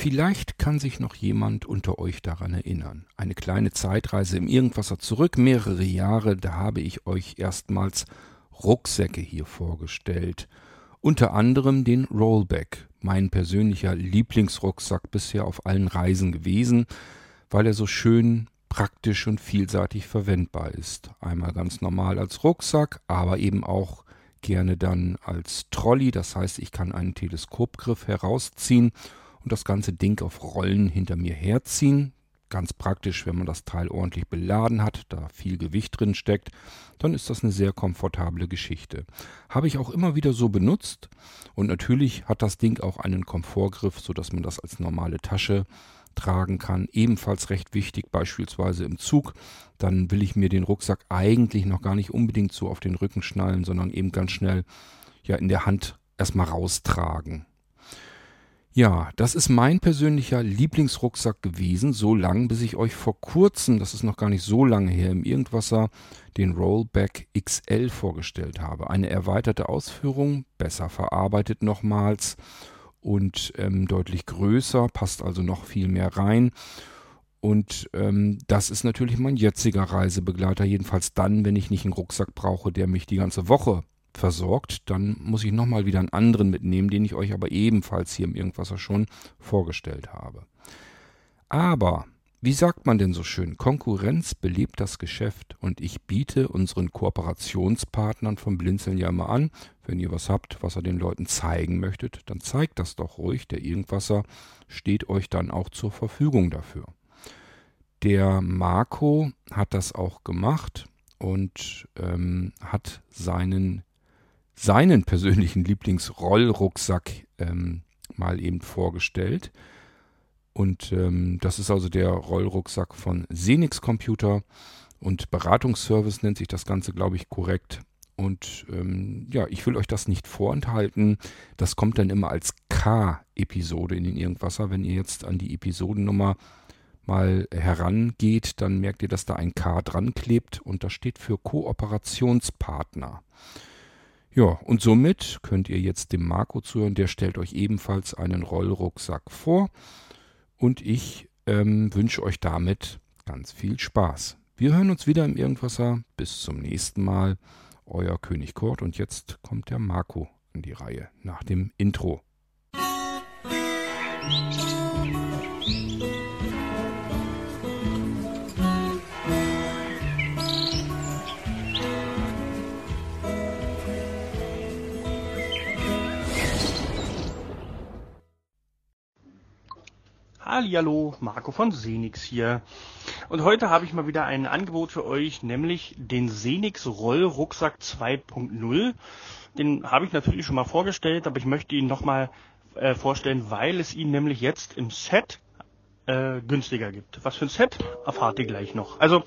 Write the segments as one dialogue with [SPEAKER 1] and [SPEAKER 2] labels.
[SPEAKER 1] Vielleicht kann sich noch jemand unter euch daran erinnern. Eine kleine Zeitreise im Irgendwasser zurück, mehrere Jahre, da habe ich euch erstmals Rucksäcke hier vorgestellt. Unter anderem den Rollback, mein persönlicher Lieblingsrucksack bisher auf allen Reisen gewesen, weil er so schön praktisch und vielseitig verwendbar ist. Einmal ganz normal als Rucksack, aber eben auch gerne dann als Trolley, das heißt, ich kann einen Teleskopgriff herausziehen und das ganze Ding auf Rollen hinter mir herziehen. Ganz praktisch, wenn man das Teil ordentlich beladen hat, da viel Gewicht drin steckt, dann ist das eine sehr komfortable Geschichte. Habe ich auch immer wieder so benutzt und natürlich hat das Ding auch einen Komfortgriff, sodass man das als normale Tasche tragen kann. Ebenfalls recht wichtig, beispielsweise im Zug. Dann will ich mir den Rucksack eigentlich noch gar nicht unbedingt so auf den Rücken schnallen, sondern eben ganz schnell ja in der Hand erstmal raustragen. Ja, das ist mein persönlicher Lieblingsrucksack gewesen, so lang, bis ich euch vor kurzem, das ist noch gar nicht so lange her, im Irgendwasser den Rollback XL vorgestellt habe. Eine erweiterte Ausführung, besser verarbeitet nochmals und ähm, deutlich größer, passt also noch viel mehr rein. Und ähm, das ist natürlich mein jetziger Reisebegleiter, jedenfalls dann, wenn ich nicht einen Rucksack brauche, der mich die ganze Woche versorgt, dann muss ich nochmal wieder einen anderen mitnehmen, den ich euch aber ebenfalls hier im Irgendwasser schon vorgestellt habe. Aber, wie sagt man denn so schön, Konkurrenz belebt das Geschäft und ich biete unseren Kooperationspartnern vom Blinzeln ja immer an, wenn ihr was habt, was ihr den Leuten zeigen möchtet, dann zeigt das doch ruhig, der Irgendwasser steht euch dann auch zur Verfügung dafür. Der Marco hat das auch gemacht und ähm, hat seinen seinen persönlichen Lieblingsrollrucksack ähm, mal eben vorgestellt. Und ähm, das ist also der Rollrucksack von Senix Computer und Beratungsservice nennt sich das Ganze, glaube ich, korrekt. Und ähm, ja, ich will euch das nicht vorenthalten. Das kommt dann immer als K-Episode in den Irgendwasser. Wenn ihr jetzt an die Episodennummer mal herangeht, dann merkt ihr, dass da ein K dran klebt und das steht für Kooperationspartner. Ja, und somit könnt ihr jetzt dem Marco zuhören. Der stellt euch ebenfalls einen Rollrucksack vor. Und ich ähm, wünsche euch damit ganz viel Spaß. Wir hören uns wieder im Irgendwasser. Bis zum nächsten Mal. Euer König Kurt. Und jetzt kommt der Marco an die Reihe nach dem Intro. Musik
[SPEAKER 2] Hallihallo, Marco von Senix hier. Und heute habe ich mal wieder ein Angebot für euch, nämlich den Senix Rollrucksack 2.0. Den habe ich natürlich schon mal vorgestellt, aber ich möchte ihn nochmal äh, vorstellen, weil es ihn nämlich jetzt im Set äh, günstiger gibt. Was für ein Set erfahrt ihr gleich noch. Also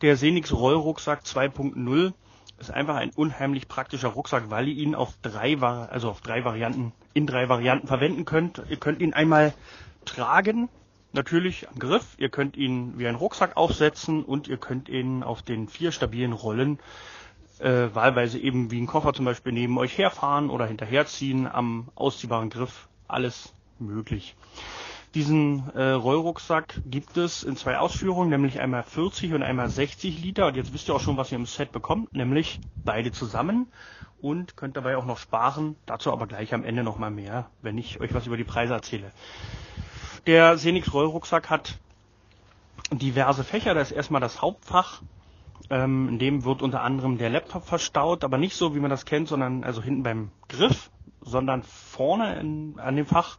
[SPEAKER 2] der Senix Rollrucksack 2.0 ist einfach ein unheimlich praktischer Rucksack, weil ihr ihn auf drei, also auf drei Varianten, in drei Varianten verwenden könnt. Ihr könnt ihn einmal tragen, natürlich am Griff. Ihr könnt ihn wie ein Rucksack aufsetzen und ihr könnt ihn auf den vier stabilen Rollen äh, wahlweise eben wie ein Koffer zum Beispiel neben euch herfahren oder hinterherziehen am ausziehbaren Griff. Alles möglich. Diesen äh, Rollrucksack gibt es in zwei Ausführungen, nämlich einmal 40 und einmal 60 Liter. Und jetzt wisst ihr auch schon, was ihr im Set bekommt, nämlich beide zusammen und könnt dabei auch noch sparen. Dazu aber gleich am Ende nochmal mehr, wenn ich euch was über die Preise erzähle. Der Senix Rollrucksack hat diverse Fächer. Da ist erstmal das Hauptfach. Ähm, in dem wird unter anderem der Laptop verstaut, aber nicht so, wie man das kennt, sondern also hinten beim Griff, sondern vorne in, an dem Fach.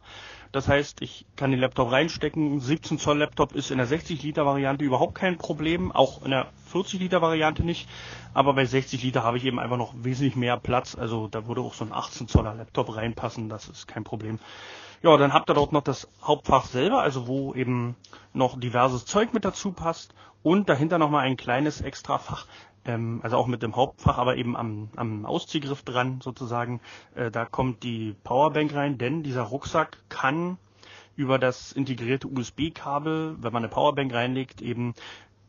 [SPEAKER 2] Das heißt, ich kann den Laptop reinstecken. 17 Zoll Laptop ist in der 60 Liter Variante überhaupt kein Problem, auch in der 40 Liter Variante nicht. Aber bei 60 Liter habe ich eben einfach noch wesentlich mehr Platz. Also da würde auch so ein 18 Zoller Laptop reinpassen. Das ist kein Problem. Ja, dann habt ihr dort noch das Hauptfach selber, also wo eben noch diverses Zeug mit dazu passt und dahinter nochmal ein kleines Extrafach, ähm, also auch mit dem Hauptfach, aber eben am, am Ausziehgriff dran sozusagen. Äh, da kommt die Powerbank rein, denn dieser Rucksack kann über das integrierte USB-Kabel, wenn man eine Powerbank reinlegt, eben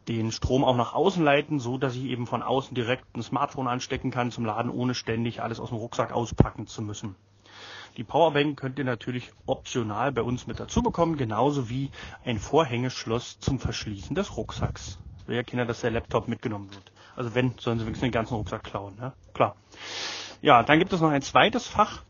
[SPEAKER 2] den Strom auch nach außen leiten, so dass ich eben von außen direkt ein Smartphone anstecken kann zum Laden, ohne ständig alles aus dem Rucksack auspacken zu müssen. Die Powerbank könnt ihr natürlich optional bei uns mit dazu bekommen, genauso wie ein Vorhängeschloss zum Verschließen des Rucksacks. Will ja Kinder, dass der Laptop mitgenommen wird. Also wenn, sollen sie wenigstens den ganzen Rucksack klauen, ne? Klar. Ja, dann gibt es noch ein zweites Fach.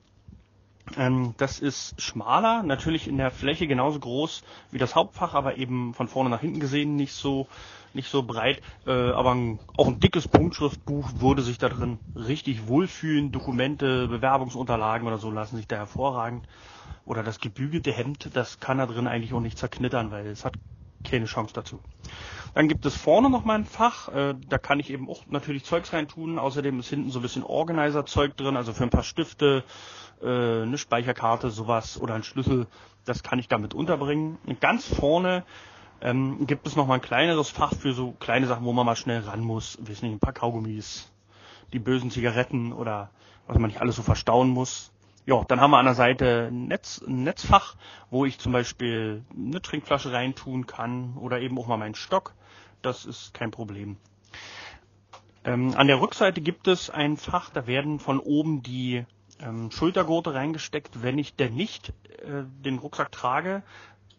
[SPEAKER 2] Ähm, das ist schmaler, natürlich in der Fläche genauso groß wie das Hauptfach, aber eben von vorne nach hinten gesehen nicht so nicht so breit, äh, aber ein, auch ein dickes Punktschriftbuch würde sich da drin richtig wohlfühlen. Dokumente, Bewerbungsunterlagen oder so lassen sich da hervorragend. Oder das gebügelte Hemd, das kann da drin eigentlich auch nicht zerknittern, weil es hat keine Chance dazu. Dann gibt es vorne noch mal ein Fach, äh, da kann ich eben auch natürlich Zeugs reintun. Außerdem ist hinten so ein bisschen Organizer-Zeug drin, also für ein paar Stifte, äh, eine Speicherkarte, sowas oder ein Schlüssel, das kann ich damit unterbringen. Und ganz vorne ähm, gibt es noch mal ein kleineres Fach für so kleine Sachen, wo man mal schnell ran muss. Wissen nicht, ein paar Kaugummis, die bösen Zigaretten oder was man nicht alles so verstauen muss. Ja, dann haben wir an der Seite ein, Netz, ein Netzfach, wo ich zum Beispiel eine Trinkflasche reintun kann oder eben auch mal meinen Stock. Das ist kein Problem. Ähm, an der Rückseite gibt es ein Fach, da werden von oben die ähm, Schultergurte reingesteckt, wenn ich denn nicht äh, den Rucksack trage.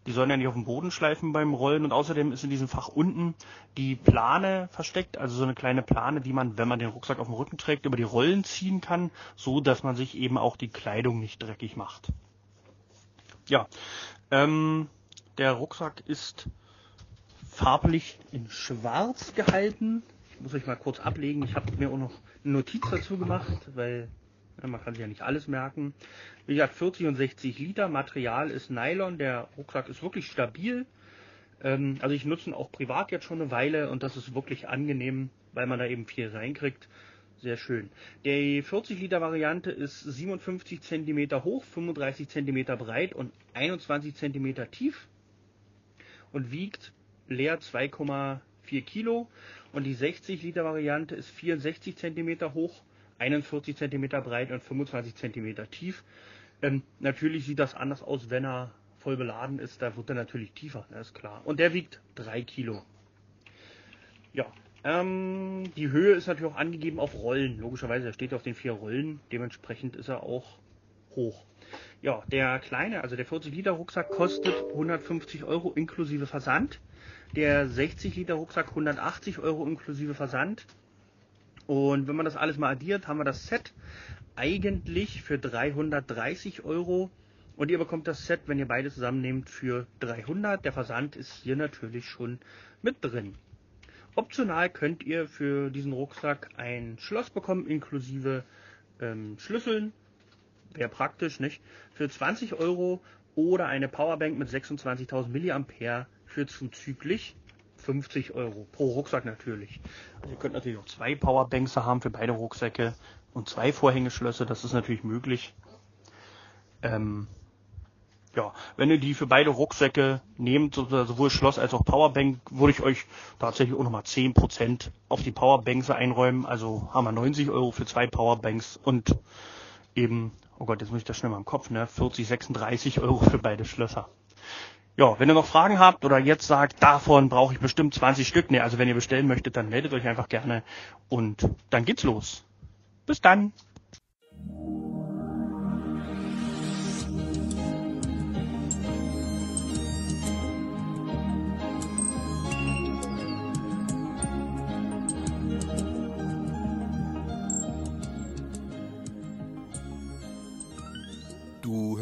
[SPEAKER 2] Die sollen ja nicht auf dem Boden schleifen beim Rollen und außerdem ist in diesem Fach unten die Plane versteckt, also so eine kleine Plane, die man, wenn man den Rucksack auf dem Rücken trägt, über die Rollen ziehen kann, so dass man sich eben auch die Kleidung nicht dreckig macht. Ja, ähm, der Rucksack ist farblich in schwarz gehalten. Ich muss euch mal kurz ablegen. Ich habe mir auch noch eine Notiz dazu gemacht, weil man kann sich ja nicht alles merken. Wie gesagt, 40 und 60 Liter. Material ist Nylon. Der Rucksack ist wirklich stabil. Ähm, also ich nutze ihn auch privat jetzt schon eine Weile und das ist wirklich angenehm, weil man da eben viel reinkriegt. Sehr schön. Die 40 Liter Variante ist 57 cm hoch, 35 cm breit und 21 cm tief und wiegt leer 2,4 Kilo. Und die 60 Liter Variante ist 64 cm hoch, 41 cm breit und 25 cm tief. Ähm, natürlich sieht das anders aus, wenn er voll beladen ist. Da wird er natürlich tiefer, das ist klar. Und der wiegt 3 Kilo. Ja, ähm, die Höhe ist natürlich auch angegeben auf Rollen. Logischerweise, er steht auf den vier Rollen. Dementsprechend ist er auch hoch. Ja, der kleine, also der 40 Liter Rucksack kostet 150 Euro inklusive Versand. Der 60 Liter Rucksack 180 Euro inklusive Versand. Und wenn man das alles mal addiert, haben wir das Set eigentlich für 330 Euro. Und ihr bekommt das Set, wenn ihr beide zusammennehmt, für 300. Der Versand ist hier natürlich schon mit drin. Optional könnt ihr für diesen Rucksack ein Schloss bekommen, inklusive ähm, Schlüsseln. Wäre praktisch, nicht? Für 20 Euro oder eine Powerbank mit 26.000 mAh für zuzüglich 50 Euro. Pro Rucksack natürlich. Also ihr könnt natürlich auch zwei Powerbanks haben für beide Rucksäcke und zwei Vorhängeschlösser, das ist natürlich möglich. Ähm, ja, wenn ihr die für beide Rucksäcke nehmt, sowohl Schloss als auch Powerbank, würde ich euch tatsächlich auch nochmal 10% auf die Powerbanks einräumen. Also haben wir 90 Euro für zwei Powerbanks und eben, oh Gott, jetzt muss ich das schnell mal im Kopf, ne, 40, 36 Euro für beide Schlösser. Ja, wenn ihr noch Fragen habt oder jetzt sagt, davon brauche ich bestimmt 20 Stück, ne, also wenn ihr bestellen möchtet, dann meldet euch einfach gerne und dann geht's los. Bis dann.